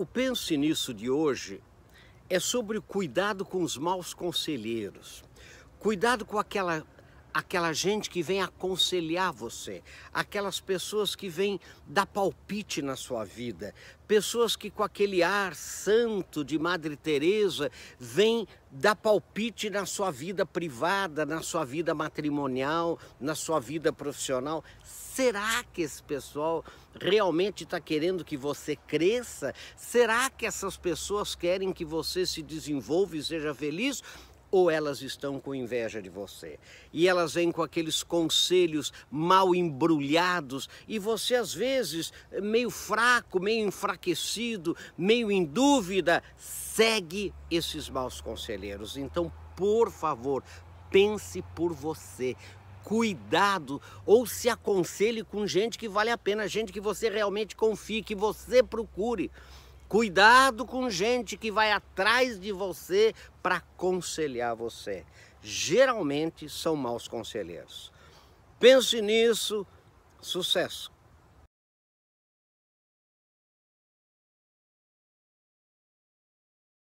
O Pense Nisso de hoje é sobre o cuidado com os maus conselheiros. Cuidado com aquela, aquela gente que vem aconselhar você, aquelas pessoas que vêm dar palpite na sua vida, pessoas que com aquele ar santo de Madre Teresa vêm dar palpite na sua vida privada, na sua vida matrimonial, na sua vida profissional. Será que esse pessoal realmente está querendo que você cresça? Será que essas pessoas querem que você se desenvolva e seja feliz? Ou elas estão com inveja de você? E elas vêm com aqueles conselhos mal embrulhados e você, às vezes, meio fraco, meio enfraquecido, meio em dúvida, segue esses maus conselheiros. Então, por favor, pense por você cuidado ou se aconselhe com gente que vale a pena, gente que você realmente confie, que você procure. Cuidado com gente que vai atrás de você para aconselhar você. Geralmente são maus conselheiros. Pense nisso, sucesso!